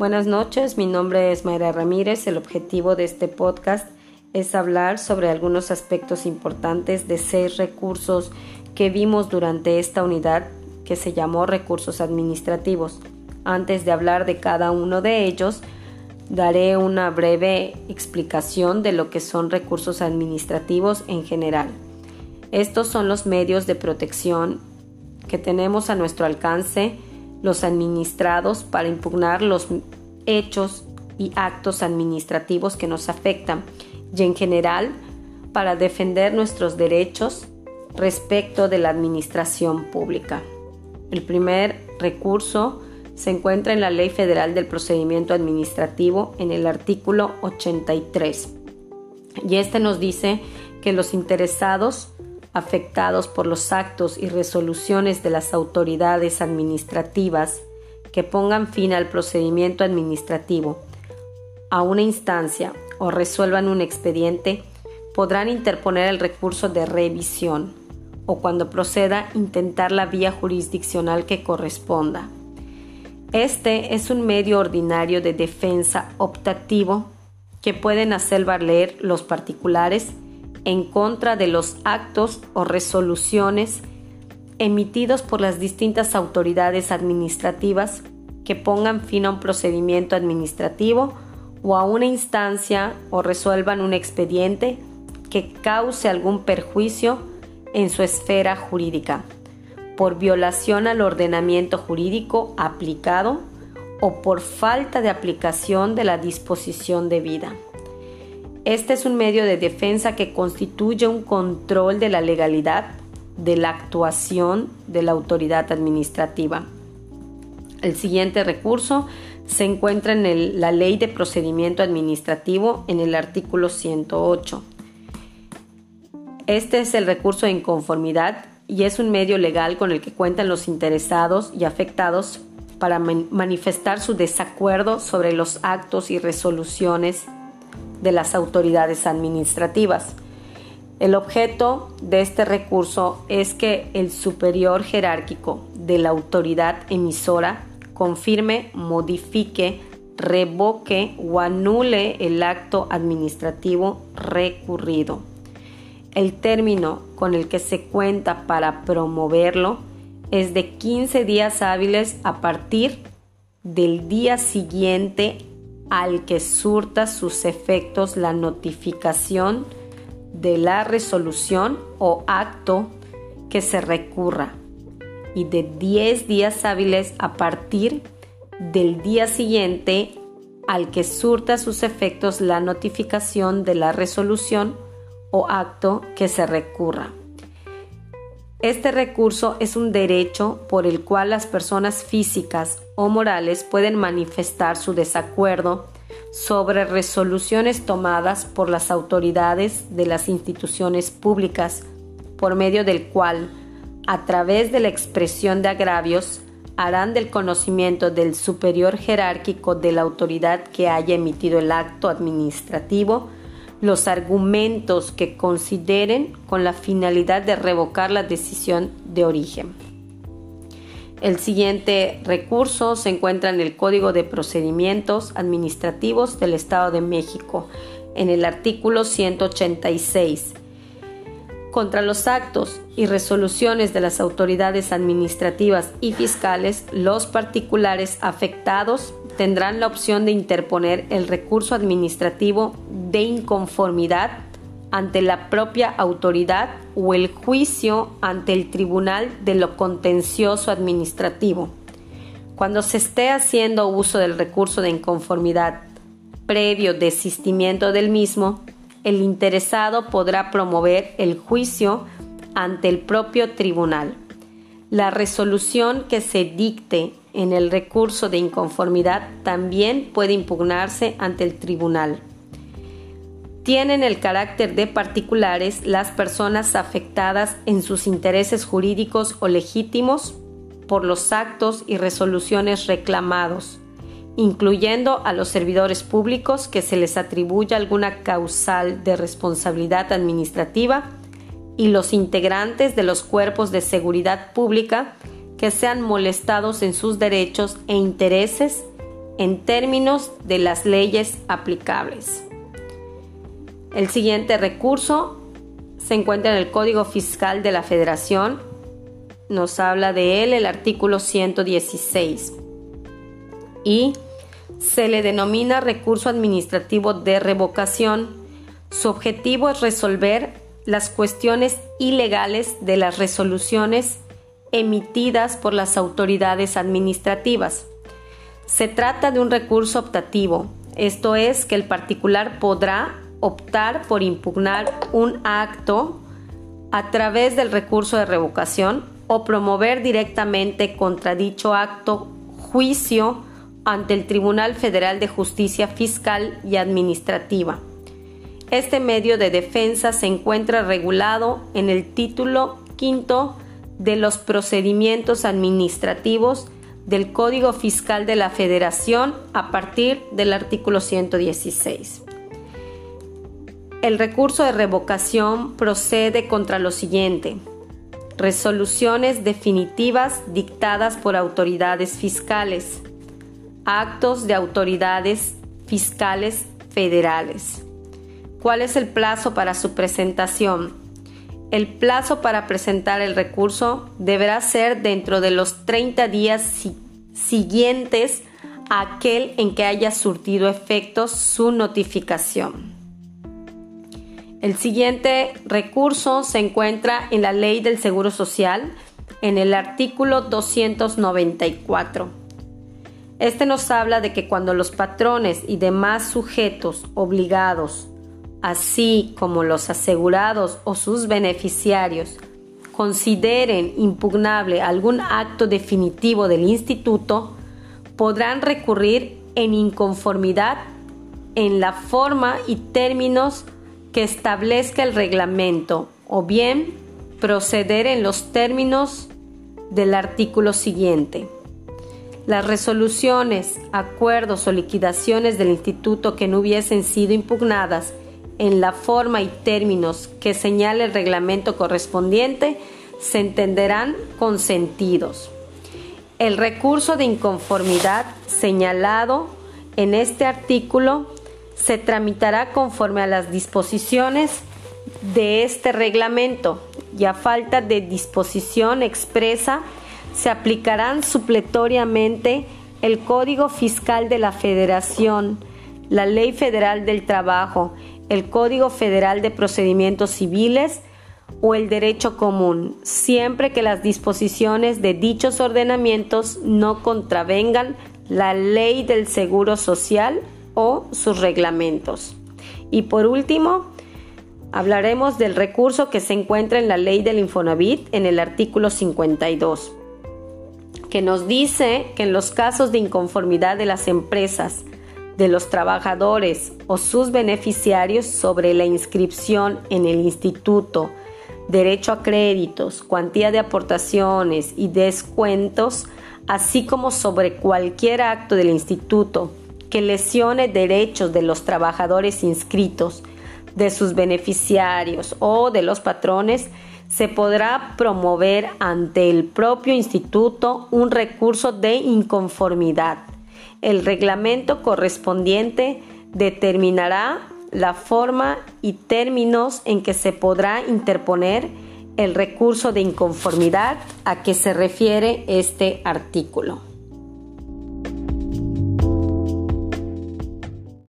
Buenas noches, mi nombre es Mayra Ramírez. El objetivo de este podcast es hablar sobre algunos aspectos importantes de seis recursos que vimos durante esta unidad que se llamó recursos administrativos. Antes de hablar de cada uno de ellos, daré una breve explicación de lo que son recursos administrativos en general. Estos son los medios de protección que tenemos a nuestro alcance los administrados para impugnar los hechos y actos administrativos que nos afectan y en general para defender nuestros derechos respecto de la administración pública. El primer recurso se encuentra en la Ley Federal del Procedimiento Administrativo en el artículo 83 y este nos dice que los interesados afectados por los actos y resoluciones de las autoridades administrativas que pongan fin al procedimiento administrativo a una instancia o resuelvan un expediente, podrán interponer el recurso de revisión o cuando proceda intentar la vía jurisdiccional que corresponda. Este es un medio ordinario de defensa optativo que pueden hacer valer los particulares en contra de los actos o resoluciones emitidos por las distintas autoridades administrativas que pongan fin a un procedimiento administrativo o a una instancia o resuelvan un expediente que cause algún perjuicio en su esfera jurídica por violación al ordenamiento jurídico aplicado o por falta de aplicación de la disposición debida. Este es un medio de defensa que constituye un control de la legalidad de la actuación de la autoridad administrativa. El siguiente recurso se encuentra en la Ley de Procedimiento Administrativo en el artículo 108. Este es el recurso de inconformidad y es un medio legal con el que cuentan los interesados y afectados para manifestar su desacuerdo sobre los actos y resoluciones de las autoridades administrativas. El objeto de este recurso es que el superior jerárquico de la autoridad emisora confirme, modifique, revoque o anule el acto administrativo recurrido. El término con el que se cuenta para promoverlo es de 15 días hábiles a partir del día siguiente al que surta sus efectos la notificación de la resolución o acto que se recurra y de 10 días hábiles a partir del día siguiente al que surta sus efectos la notificación de la resolución o acto que se recurra. Este recurso es un derecho por el cual las personas físicas o morales pueden manifestar su desacuerdo sobre resoluciones tomadas por las autoridades de las instituciones públicas, por medio del cual, a través de la expresión de agravios, harán del conocimiento del superior jerárquico de la autoridad que haya emitido el acto administrativo los argumentos que consideren con la finalidad de revocar la decisión de origen. El siguiente recurso se encuentra en el Código de Procedimientos Administrativos del Estado de México, en el artículo 186. Contra los actos y resoluciones de las autoridades administrativas y fiscales, los particulares afectados tendrán la opción de interponer el recurso administrativo de inconformidad ante la propia autoridad o el juicio ante el tribunal de lo contencioso administrativo. Cuando se esté haciendo uso del recurso de inconformidad previo desistimiento del mismo, el interesado podrá promover el juicio ante el propio tribunal. La resolución que se dicte en el recurso de inconformidad también puede impugnarse ante el tribunal. Tienen el carácter de particulares las personas afectadas en sus intereses jurídicos o legítimos por los actos y resoluciones reclamados, incluyendo a los servidores públicos que se les atribuya alguna causal de responsabilidad administrativa y los integrantes de los cuerpos de seguridad pública que sean molestados en sus derechos e intereses en términos de las leyes aplicables. El siguiente recurso se encuentra en el Código Fiscal de la Federación. Nos habla de él el artículo 116 y se le denomina recurso administrativo de revocación. Su objetivo es resolver las cuestiones ilegales de las resoluciones emitidas por las autoridades administrativas. Se trata de un recurso optativo, esto es que el particular podrá optar por impugnar un acto a través del recurso de revocación o promover directamente contra dicho acto juicio ante el Tribunal Federal de Justicia Fiscal y Administrativa. Este medio de defensa se encuentra regulado en el título quinto de los procedimientos administrativos del Código Fiscal de la Federación a partir del artículo 116. El recurso de revocación procede contra lo siguiente. Resoluciones definitivas dictadas por autoridades fiscales. Actos de autoridades fiscales federales. ¿Cuál es el plazo para su presentación? El plazo para presentar el recurso deberá ser dentro de los 30 días siguientes a aquel en que haya surtido efectos su notificación. El siguiente recurso se encuentra en la Ley del Seguro Social, en el artículo 294. Este nos habla de que cuando los patrones y demás sujetos obligados, así como los asegurados o sus beneficiarios, consideren impugnable algún acto definitivo del instituto, podrán recurrir en inconformidad en la forma y términos que establezca el reglamento o bien proceder en los términos del artículo siguiente. Las resoluciones, acuerdos o liquidaciones del instituto que no hubiesen sido impugnadas en la forma y términos que señale el reglamento correspondiente se entenderán consentidos. El recurso de inconformidad señalado en este artículo se tramitará conforme a las disposiciones de este reglamento y a falta de disposición expresa se aplicarán supletoriamente el Código Fiscal de la Federación, la Ley Federal del Trabajo, el Código Federal de Procedimientos Civiles o el derecho común, siempre que las disposiciones de dichos ordenamientos no contravengan la ley del Seguro Social o sus reglamentos. Y por último, hablaremos del recurso que se encuentra en la ley del Infonavit en el artículo 52, que nos dice que en los casos de inconformidad de las empresas, de los trabajadores o sus beneficiarios sobre la inscripción en el instituto, derecho a créditos, cuantía de aportaciones y descuentos, así como sobre cualquier acto del instituto que lesione derechos de los trabajadores inscritos, de sus beneficiarios o de los patrones, se podrá promover ante el propio instituto un recurso de inconformidad. El reglamento correspondiente determinará la forma y términos en que se podrá interponer el recurso de inconformidad a que se refiere este artículo.